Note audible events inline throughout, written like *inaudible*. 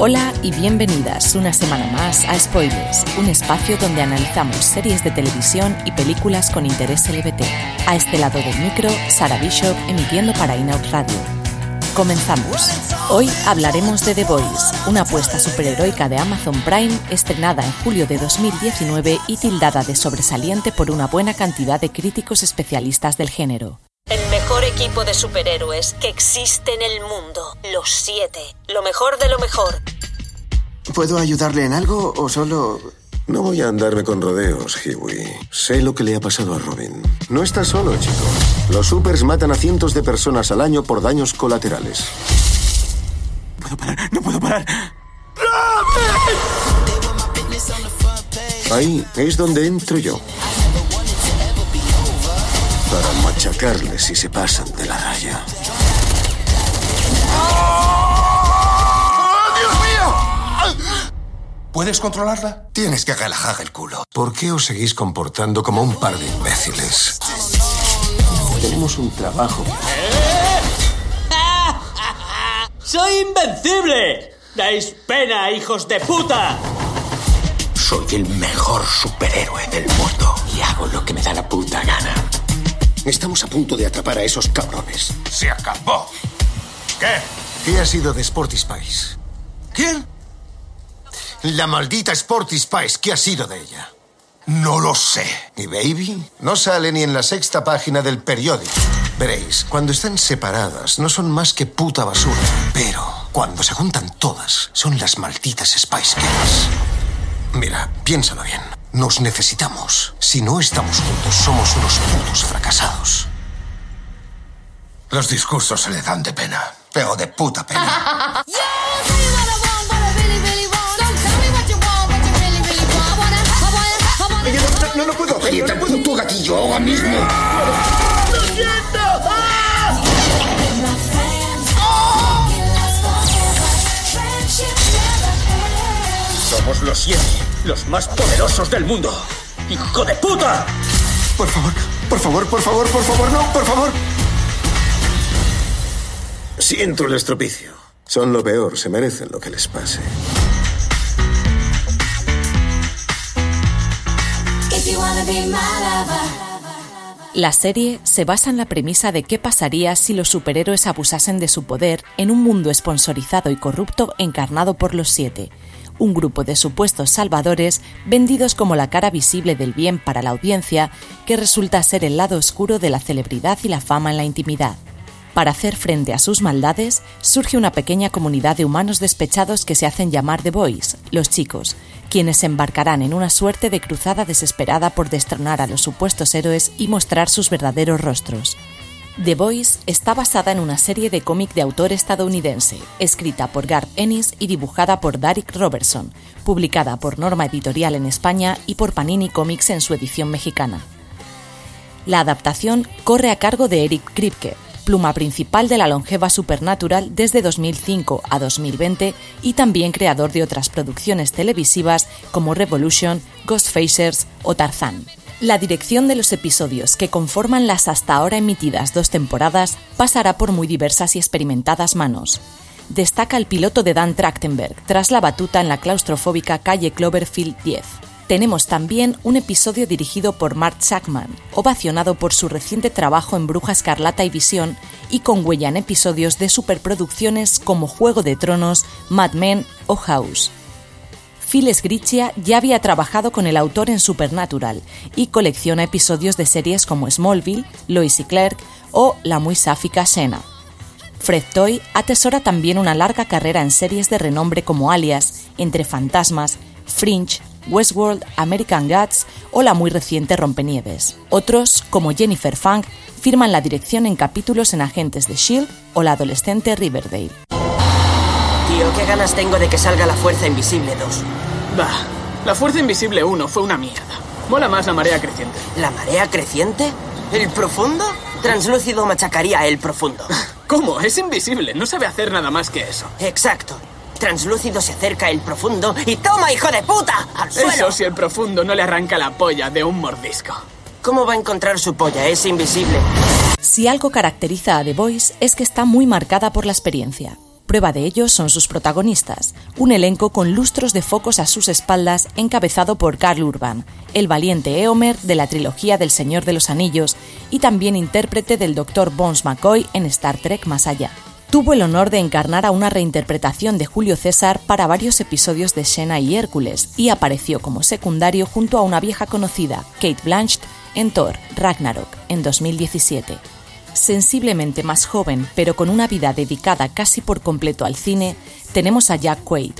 Hola y bienvenidas una semana más a Spoilers, un espacio donde analizamos series de televisión y películas con interés LBT. A este lado del micro, Sara Bishop emitiendo para Inout Radio. Comenzamos. Hoy hablaremos de The Voice, una apuesta superheroica de Amazon Prime estrenada en julio de 2019 y tildada de sobresaliente por una buena cantidad de críticos especialistas del género. El mejor equipo de superhéroes que existe en el mundo. Los siete. Lo mejor de lo mejor. ¿Puedo ayudarle en algo o solo...? No voy a andarme con rodeos, Hiwi. Sé lo que le ha pasado a Robin. No está solo, chico. Los supers matan a cientos de personas al año por daños colaterales. No puedo parar, no puedo parar. Ahí es donde entro yo machacarles si se pasan de la raya. ¡Oh, Dios mío! ¿Puedes controlarla? Tienes que relajar el culo. ¿Por qué os seguís comportando como un par de imbéciles? Tenemos un trabajo. *laughs* ¡Soy invencible! ¡Dais pena, hijos de puta! Soy el mejor superhéroe del mundo y hago lo que me da la puta gana. Estamos a punto de atrapar a esos cabrones. Se acabó. ¿Qué? ¿Qué ha sido de Sporty Spice? ¿Quién? La maldita Sporty Spice. ¿Qué ha sido de ella? No lo sé. ¿Y Baby? No sale ni en la sexta página del periódico. Veréis, cuando están separadas no son más que puta basura. Pero cuando se juntan todas, son las malditas Spice Girls. Mira, piénsalo bien. Nos necesitamos. Si no estamos juntos, somos unos putos fracasados. Los discursos se le dan de pena, pero de puta pena. *laughs* No, no puedo. Aprieta el puto gatillo ahora mismo. ¡Lo siento! ¡Ah! Somos los siete, los más poderosos del mundo. ¡Hijo de puta! Por favor, por favor, por favor, por favor, no, por favor. Siento el estropicio. Son lo peor, se merecen lo que les pase. La serie se basa en la premisa de qué pasaría si los superhéroes abusasen de su poder en un mundo sponsorizado y corrupto encarnado por los siete, un grupo de supuestos salvadores vendidos como la cara visible del bien para la audiencia que resulta ser el lado oscuro de la celebridad y la fama en la intimidad. Para hacer frente a sus maldades, surge una pequeña comunidad de humanos despechados que se hacen llamar The Boys, los chicos, quienes se embarcarán en una suerte de cruzada desesperada por destronar a los supuestos héroes y mostrar sus verdaderos rostros. The Boys está basada en una serie de cómic de autor estadounidense, escrita por Garth Ennis y dibujada por Derek Robertson, publicada por Norma Editorial en España y por Panini Comics en su edición mexicana. La adaptación corre a cargo de Eric Kripke, pluma principal de la longeva Supernatural desde 2005 a 2020 y también creador de otras producciones televisivas como Revolution, Ghostfacers o Tarzan. La dirección de los episodios que conforman las hasta ahora emitidas dos temporadas pasará por muy diversas y experimentadas manos. Destaca el piloto de Dan Trachtenberg tras la batuta en la claustrofóbica calle Cloverfield 10 tenemos también un episodio dirigido por Mark Sackman, ovacionado por su reciente trabajo en Bruja Escarlata y Visión, y con huella en episodios de superproducciones como Juego de Tronos, Mad Men o House. Phil Sgriccia ya había trabajado con el autor en Supernatural y colecciona episodios de series como Smallville, Lois y Clark o la muy sáfica Sena. Fred Toy atesora también una larga carrera en series de renombre como Alias, Entre Fantasmas, Fringe, Westworld, American Gods o la muy reciente Rompenieves. Otros, como Jennifer Funk, firman la dirección en capítulos en Agentes de Shield o la adolescente Riverdale. Tío, qué ganas tengo de que salga la Fuerza Invisible 2. Bah, la Fuerza Invisible 1 fue una mierda. Mola más la marea creciente. ¿La marea creciente? ¿El profundo? Translúcido machacaría el profundo. *laughs* ¿Cómo? Es invisible. No sabe hacer nada más que eso. Exacto. Translúcido se acerca el profundo y ¡toma, hijo de puta! ¡Al suelo! Eso si el profundo no le arranca la polla de un mordisco. ¿Cómo va a encontrar su polla? Es invisible. Si algo caracteriza a The Voice es que está muy marcada por la experiencia. Prueba de ello son sus protagonistas, un elenco con lustros de focos a sus espaldas encabezado por Carl Urban, el valiente Eomer de la trilogía del Señor de los Anillos y también intérprete del Dr. Bones McCoy en Star Trek Más Allá. Tuvo el honor de encarnar a una reinterpretación de Julio César para varios episodios de Xena y Hércules y apareció como secundario junto a una vieja conocida, Kate Blanchett, en Thor Ragnarok en 2017 sensiblemente más joven, pero con una vida dedicada casi por completo al cine, tenemos a Jack Quaid.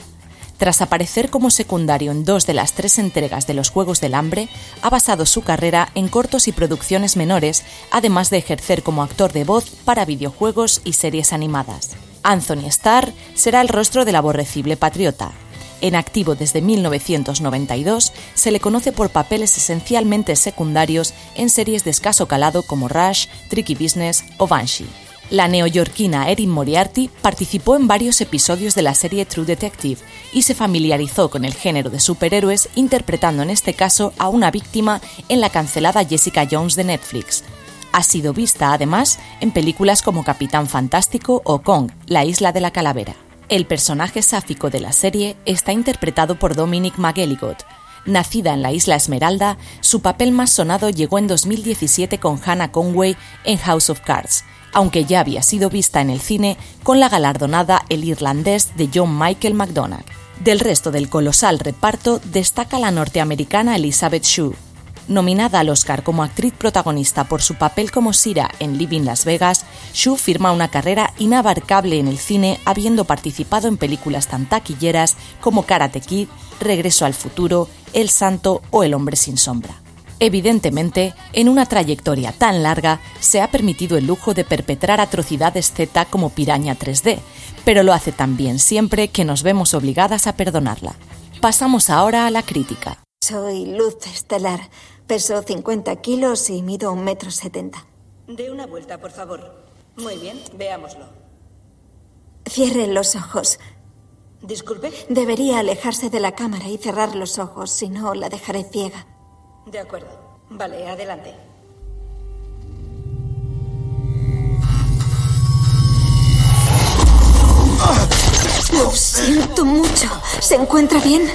Tras aparecer como secundario en dos de las tres entregas de los Juegos del Hambre, ha basado su carrera en cortos y producciones menores, además de ejercer como actor de voz para videojuegos y series animadas. Anthony Starr será el rostro del aborrecible patriota, en activo desde 1992, se le conoce por papeles esencialmente secundarios en series de escaso calado como Rush, Tricky Business o Banshee. La neoyorquina Erin Moriarty participó en varios episodios de la serie True Detective y se familiarizó con el género de superhéroes interpretando en este caso a una víctima en la cancelada Jessica Jones de Netflix. Ha sido vista además en películas como Capitán Fantástico o Kong, la isla de la calavera. El personaje sáfico de la serie está interpretado por Dominic McGilligot. Nacida en la isla Esmeralda, su papel más sonado llegó en 2017 con Hannah Conway en House of Cards, aunque ya había sido vista en el cine con la galardonada El irlandés de John Michael McDonagh. Del resto del colosal reparto destaca la norteamericana Elizabeth Shue, Nominada al Oscar como actriz protagonista por su papel como Sira en Living Las Vegas, Shu firma una carrera inabarcable en el cine habiendo participado en películas tan taquilleras como Karate Kid, Regreso al futuro, El Santo o El hombre sin sombra. Evidentemente, en una trayectoria tan larga, se ha permitido el lujo de perpetrar atrocidades Z como Piraña 3D, pero lo hace tan bien siempre que nos vemos obligadas a perdonarla. Pasamos ahora a la crítica. Soy Luz Estelar. Peso 50 kilos y mido un metro setenta. De una vuelta, por favor. Muy bien, veámoslo. Cierre los ojos. Disculpe. Debería alejarse de la cámara y cerrar los ojos, si no la dejaré ciega. De acuerdo. Vale, adelante. Lo siento mucho. ¿Se encuentra bien?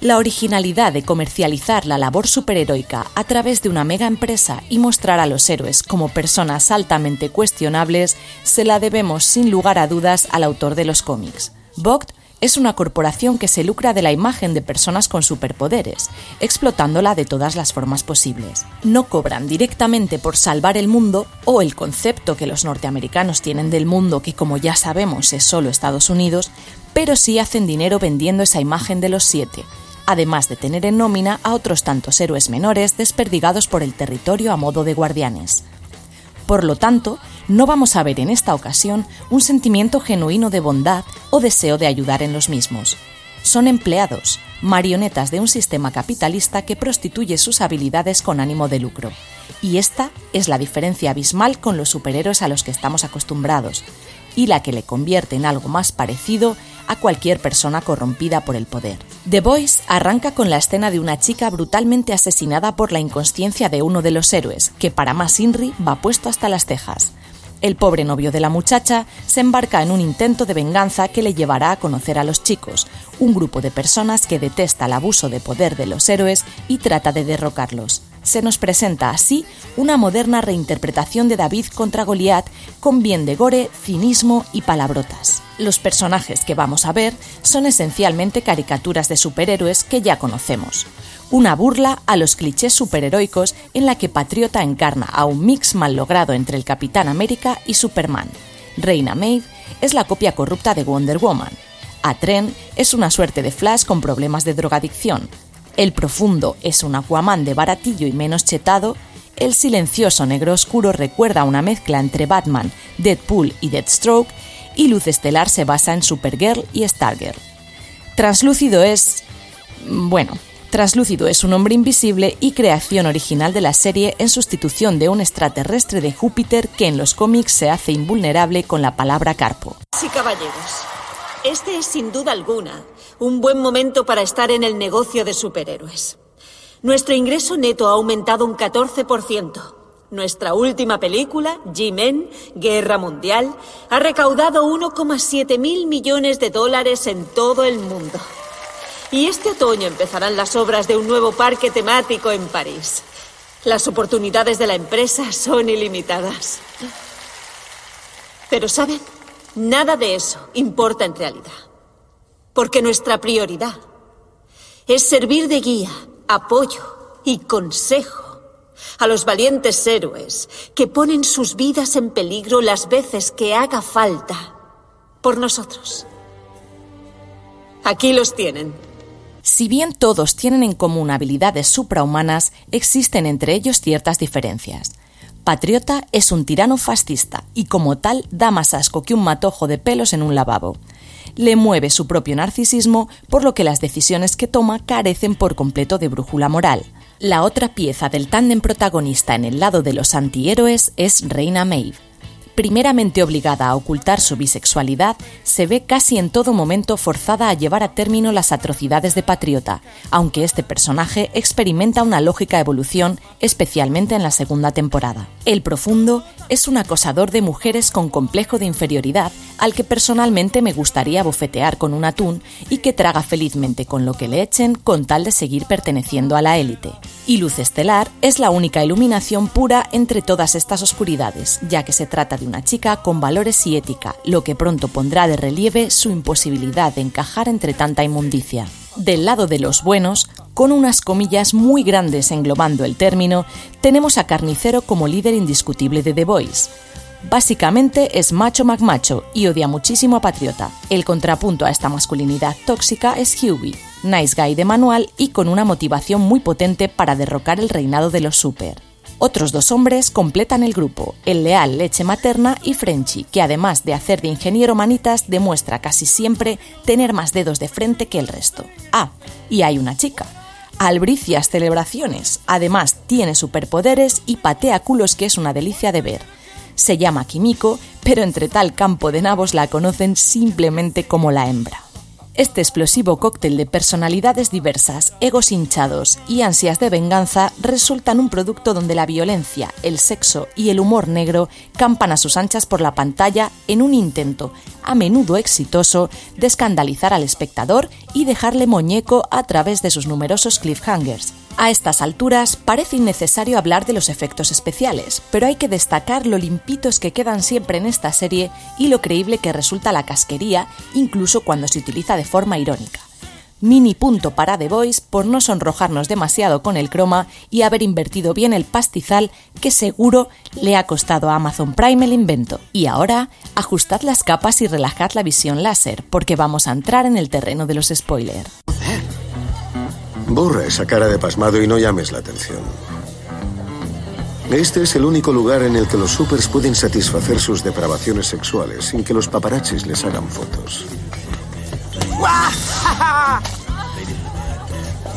La originalidad de comercializar la labor superheroica a través de una mega empresa y mostrar a los héroes como personas altamente cuestionables se la debemos sin lugar a dudas al autor de los cómics. Vogt es una corporación que se lucra de la imagen de personas con superpoderes, explotándola de todas las formas posibles. No cobran directamente por salvar el mundo o el concepto que los norteamericanos tienen del mundo, que como ya sabemos es solo Estados Unidos, pero sí hacen dinero vendiendo esa imagen de los siete, además de tener en nómina a otros tantos héroes menores desperdigados por el territorio a modo de guardianes. Por lo tanto, no vamos a ver en esta ocasión un sentimiento genuino de bondad o deseo de ayudar en los mismos. Son empleados, marionetas de un sistema capitalista que prostituye sus habilidades con ánimo de lucro. Y esta es la diferencia abismal con los superhéroes a los que estamos acostumbrados, y la que le convierte en algo más parecido a cualquier persona corrompida por el poder. The Voice arranca con la escena de una chica brutalmente asesinada por la inconsciencia de uno de los héroes, que para más Inri va puesto hasta las cejas. El pobre novio de la muchacha se embarca en un intento de venganza que le llevará a conocer a los chicos, un grupo de personas que detesta el abuso de poder de los héroes y trata de derrocarlos se nos presenta así una moderna reinterpretación de David contra Goliat con bien de gore, cinismo y palabrotas. Los personajes que vamos a ver son esencialmente caricaturas de superhéroes que ya conocemos. Una burla a los clichés superheroicos en la que Patriota encarna a un mix mal logrado entre el Capitán América y Superman. Reina Maeve es la copia corrupta de Wonder Woman. Atren es una suerte de Flash con problemas de drogadicción. El profundo es un Aquaman de baratillo y menos chetado, el silencioso negro oscuro recuerda una mezcla entre Batman, Deadpool y Deathstroke, y Luz Estelar se basa en Supergirl y Stargirl. Translúcido es... bueno, Translúcido es un hombre invisible y creación original de la serie en sustitución de un extraterrestre de Júpiter que en los cómics se hace invulnerable con la palabra carpo. Sí, caballeros. Este es sin duda alguna un buen momento para estar en el negocio de superhéroes. Nuestro ingreso neto ha aumentado un 14%. Nuestra última película, G-Men, Guerra Mundial, ha recaudado 1,7 mil millones de dólares en todo el mundo. Y este otoño empezarán las obras de un nuevo parque temático en París. Las oportunidades de la empresa son ilimitadas. Pero ¿saben? Nada de eso importa en realidad. Porque nuestra prioridad es servir de guía, apoyo y consejo a los valientes héroes que ponen sus vidas en peligro las veces que haga falta por nosotros. Aquí los tienen. Si bien todos tienen en común habilidades suprahumanas, existen entre ellos ciertas diferencias. Patriota es un tirano fascista y como tal da más asco que un matojo de pelos en un lavabo. Le mueve su propio narcisismo, por lo que las decisiones que toma carecen por completo de brújula moral. La otra pieza del tándem protagonista en el lado de los antihéroes es Reina Maeve primeramente obligada a ocultar su bisexualidad, se ve casi en todo momento forzada a llevar a término las atrocidades de Patriota, aunque este personaje experimenta una lógica evolución, especialmente en la segunda temporada. El Profundo es un acosador de mujeres con complejo de inferioridad al que personalmente me gustaría bofetear con un atún y que traga felizmente con lo que le echen con tal de seguir perteneciendo a la élite. Y Luz Estelar es la única iluminación pura entre todas estas oscuridades, ya que se trata de una chica con valores y ética, lo que pronto pondrá de relieve su imposibilidad de encajar entre tanta inmundicia. Del lado de los buenos, con unas comillas muy grandes englobando el término, tenemos a Carnicero como líder indiscutible de The Voice. Básicamente es macho magmacho y odia muchísimo a Patriota. El contrapunto a esta masculinidad tóxica es Hughie, nice guy de manual y con una motivación muy potente para derrocar el reinado de los super. Otros dos hombres completan el grupo, el leal leche materna y Frenchy, que además de hacer de ingeniero manitas, demuestra casi siempre tener más dedos de frente que el resto. Ah, y hay una chica. Albricias celebraciones. Además, tiene superpoderes y patea culos que es una delicia de ver. Se llama Kimiko, pero entre tal campo de nabos la conocen simplemente como la hembra. Este explosivo cóctel de personalidades diversas, egos hinchados y ansias de venganza resultan un producto donde la violencia, el sexo y el humor negro campan a sus anchas por la pantalla en un intento, a menudo exitoso, de escandalizar al espectador y dejarle muñeco a través de sus numerosos cliffhangers. A estas alturas parece innecesario hablar de los efectos especiales, pero hay que destacar lo limpitos que quedan siempre en esta serie y lo creíble que resulta la casquería, incluso cuando se utiliza de forma irónica. Mini punto para The Voice por no sonrojarnos demasiado con el croma y haber invertido bien el pastizal que seguro le ha costado a Amazon Prime el invento. Y ahora, ajustad las capas y relajad la visión láser, porque vamos a entrar en el terreno de los spoilers. Borra esa cara de pasmado y no llames la atención. Este es el único lugar en el que los supers pueden satisfacer sus depravaciones sexuales sin que los paparazzis les hagan fotos. *laughs*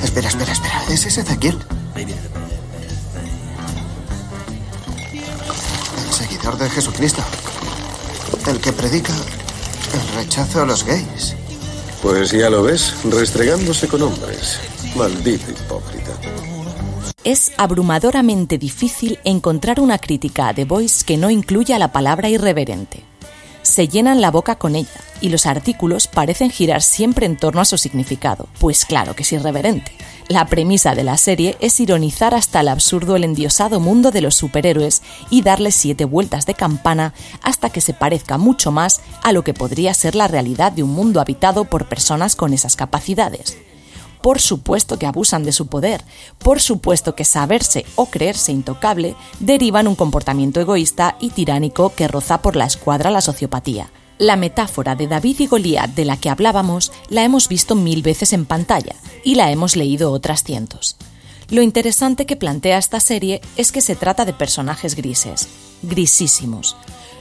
Espera, espera, espera. ¿Es ese Ezequiel? El seguidor de Jesucristo. El que predica el rechazo a los gays. Pues ya lo ves, restregándose con hombres. Maldito hipócrita. Es abrumadoramente difícil encontrar una crítica a The Voice que no incluya la palabra irreverente. Se llenan la boca con ella y los artículos parecen girar siempre en torno a su significado. Pues claro que es irreverente. La premisa de la serie es ironizar hasta el absurdo el endiosado mundo de los superhéroes y darle siete vueltas de campana hasta que se parezca mucho más a lo que podría ser la realidad de un mundo habitado por personas con esas capacidades por supuesto que abusan de su poder, por supuesto que saberse o creerse intocable derivan un comportamiento egoísta y tiránico que roza por la escuadra la sociopatía. La metáfora de David y Goliat de la que hablábamos la hemos visto mil veces en pantalla y la hemos leído otras cientos. Lo interesante que plantea esta serie es que se trata de personajes grises, grisísimos.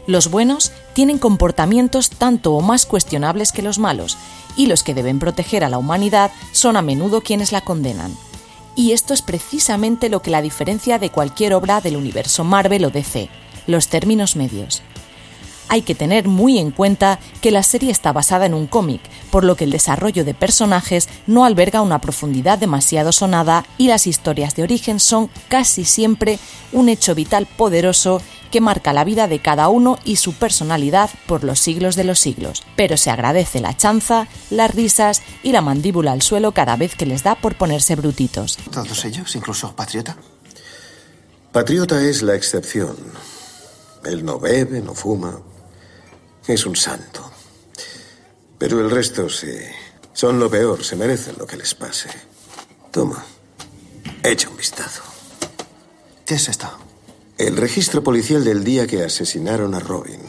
Los buenos tienen comportamientos tanto o más cuestionables que los malos, y los que deben proteger a la humanidad son a menudo quienes la condenan. Y esto es precisamente lo que la diferencia de cualquier obra del universo Marvel o DC, los términos medios hay que tener muy en cuenta que la serie está basada en un cómic, por lo que el desarrollo de personajes no alberga una profundidad demasiado sonada y las historias de origen son casi siempre un hecho vital poderoso que marca la vida de cada uno y su personalidad por los siglos de los siglos. Pero se agradece la chanza, las risas y la mandíbula al suelo cada vez que les da por ponerse brutitos. ¿Todos ellos, incluso Patriota? Patriota es la excepción. Él no bebe, no fuma, es un santo. Pero el resto sí. Son lo peor, se merecen lo que les pase. Toma, echa un vistazo. ¿Qué es esto? El registro policial del día que asesinaron a Robin.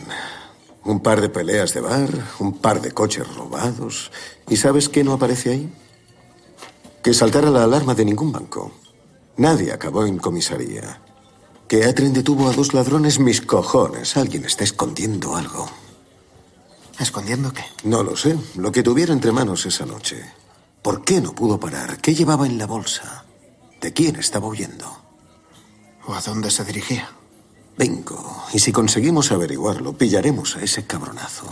Un par de peleas de bar, un par de coches robados. ¿Y sabes qué no aparece ahí? Que saltara la alarma de ningún banco. Nadie acabó en comisaría. Que Atren detuvo a dos ladrones, mis cojones. Alguien está escondiendo algo. ¿Escondiendo qué? No lo sé. Lo que tuviera entre manos esa noche. ¿Por qué no pudo parar? ¿Qué llevaba en la bolsa? ¿De quién estaba huyendo? ¿O a dónde se dirigía? Bingo. Y si conseguimos averiguarlo, pillaremos a ese cabronazo.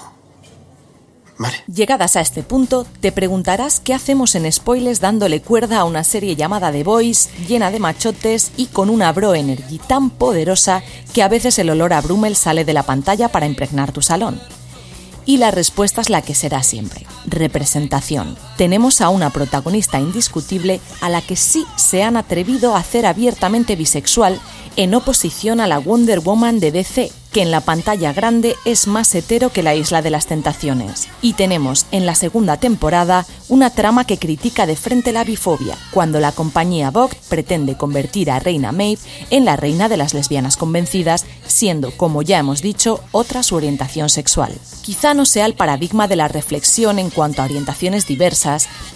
Vale. Llegadas a este punto, te preguntarás qué hacemos en spoilers dándole cuerda a una serie llamada The Boys, llena de machotes y con una bro energy tan poderosa que a veces el olor a Brummel sale de la pantalla para impregnar tu salón. Y la respuesta es la que será siempre, representación. Tenemos a una protagonista indiscutible a la que sí se han atrevido a hacer abiertamente bisexual en oposición a la Wonder Woman de DC, que en la pantalla grande es más hetero que la Isla de las Tentaciones. Y tenemos en la segunda temporada una trama que critica de frente la bifobia, cuando la compañía Vogt pretende convertir a Reina Maeve en la reina de las lesbianas convencidas, siendo, como ya hemos dicho, otra su orientación sexual. Quizá no sea el paradigma de la reflexión en cuanto a orientaciones diversas,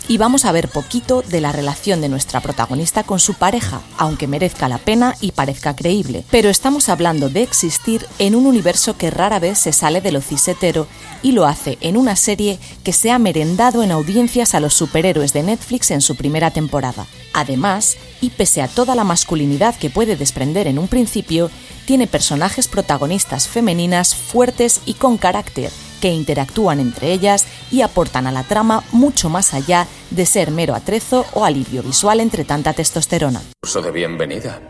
y vamos a ver poquito de la relación de nuestra protagonista con su pareja, aunque merezca la pena y parezca creíble. Pero estamos hablando de existir en un universo que rara vez se sale de lo cisetero y lo hace en una serie que se ha merendado en audiencias a los superhéroes de Netflix en su primera temporada. Además, y pese a toda la masculinidad que puede desprender en un principio, tiene personajes protagonistas femeninas fuertes y con carácter, que interactúan entre ellas y aportan a la trama mucho más allá de ser mero atrezo o alivio visual entre tanta testosterona. Curso de bienvenida.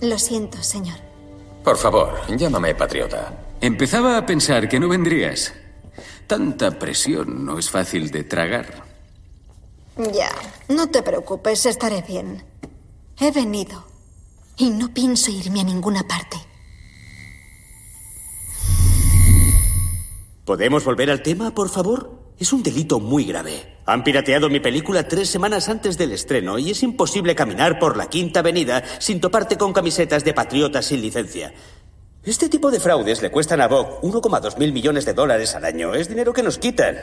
Lo siento, señor. Por favor, llámame patriota. Empezaba a pensar que no vendrías. Tanta presión no es fácil de tragar. Ya, no te preocupes, estaré bien. He venido y no pienso irme a ninguna parte. ¿Podemos volver al tema, por favor? Es un delito muy grave. Han pirateado mi película tres semanas antes del estreno y es imposible caminar por la Quinta Avenida sin toparte con camisetas de patriotas sin licencia. Este tipo de fraudes le cuestan a Vogue 1,2 mil millones de dólares al año. Es dinero que nos quitan.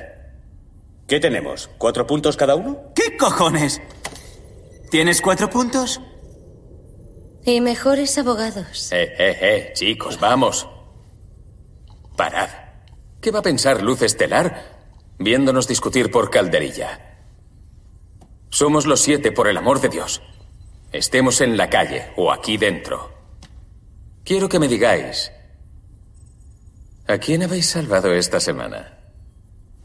¿Qué tenemos? ¿Cuatro puntos cada uno? ¿Qué cojones? ¿Tienes cuatro puntos? Y mejores abogados. Eh, eh, eh, chicos, vamos. Parad. ¿Qué va a pensar Luz Estelar viéndonos discutir por calderilla? Somos los siete, por el amor de Dios. Estemos en la calle o aquí dentro. Quiero que me digáis, ¿a quién habéis salvado esta semana?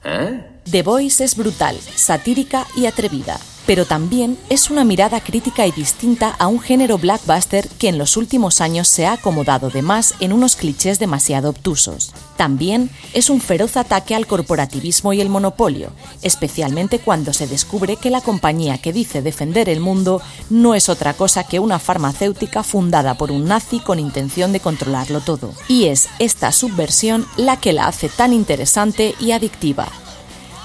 ¿Eh? The Voice es brutal, satírica y atrevida, pero también es una mirada crítica y distinta a un género blackbuster que en los últimos años se ha acomodado de más en unos clichés demasiado obtusos. También es un feroz ataque al corporativismo y el monopolio, especialmente cuando se descubre que la compañía que dice defender el mundo no es otra cosa que una farmacéutica fundada por un nazi con intención de controlarlo todo. Y es esta subversión la que la hace tan interesante y adictiva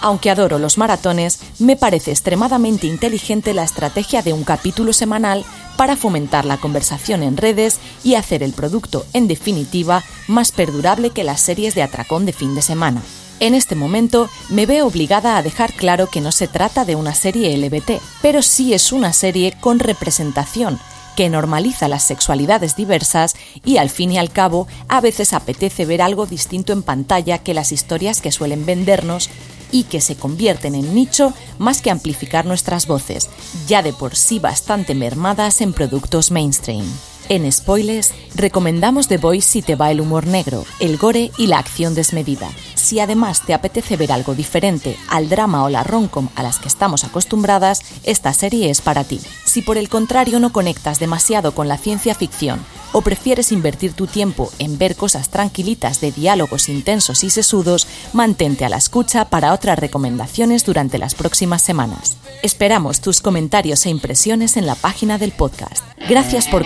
aunque adoro los maratones, me parece extremadamente inteligente la estrategia de un capítulo semanal para fomentar la conversación en redes y hacer el producto, en definitiva, más perdurable que las series de atracón de fin de semana. En este momento me veo obligada a dejar claro que no se trata de una serie LBT, pero sí es una serie con representación que normaliza las sexualidades diversas y al fin y al cabo a veces apetece ver algo distinto en pantalla que las historias que suelen vendernos y que se convierten en nicho más que amplificar nuestras voces, ya de por sí bastante mermadas en productos mainstream. En Spoilers, recomendamos The Voice si te va el humor negro, el gore y la acción desmedida. Si además te apetece ver algo diferente al drama o la romcom a las que estamos acostumbradas, esta serie es para ti. Si por el contrario no conectas demasiado con la ciencia ficción o prefieres invertir tu tiempo en ver cosas tranquilitas de diálogos intensos y sesudos, mantente a la escucha para otras recomendaciones durante las próximas semanas. Esperamos tus comentarios e impresiones en la página del podcast. Gracias por